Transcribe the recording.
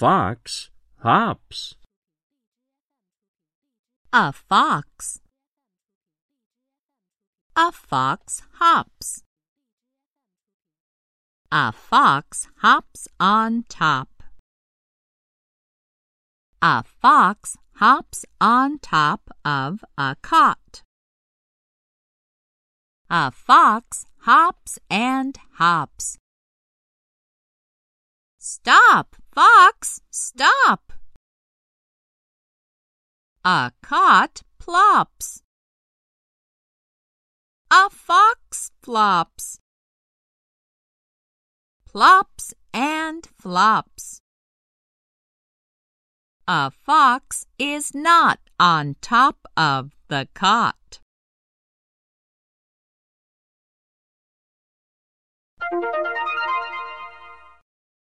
fox hops. A fox. A fox hops. A fox hops on top. A fox hops on top of a cot. A fox hops and hops. Stop, fox, stop! A cot plops. A fox flops. Plops and flops. A fox is not on top of the cot.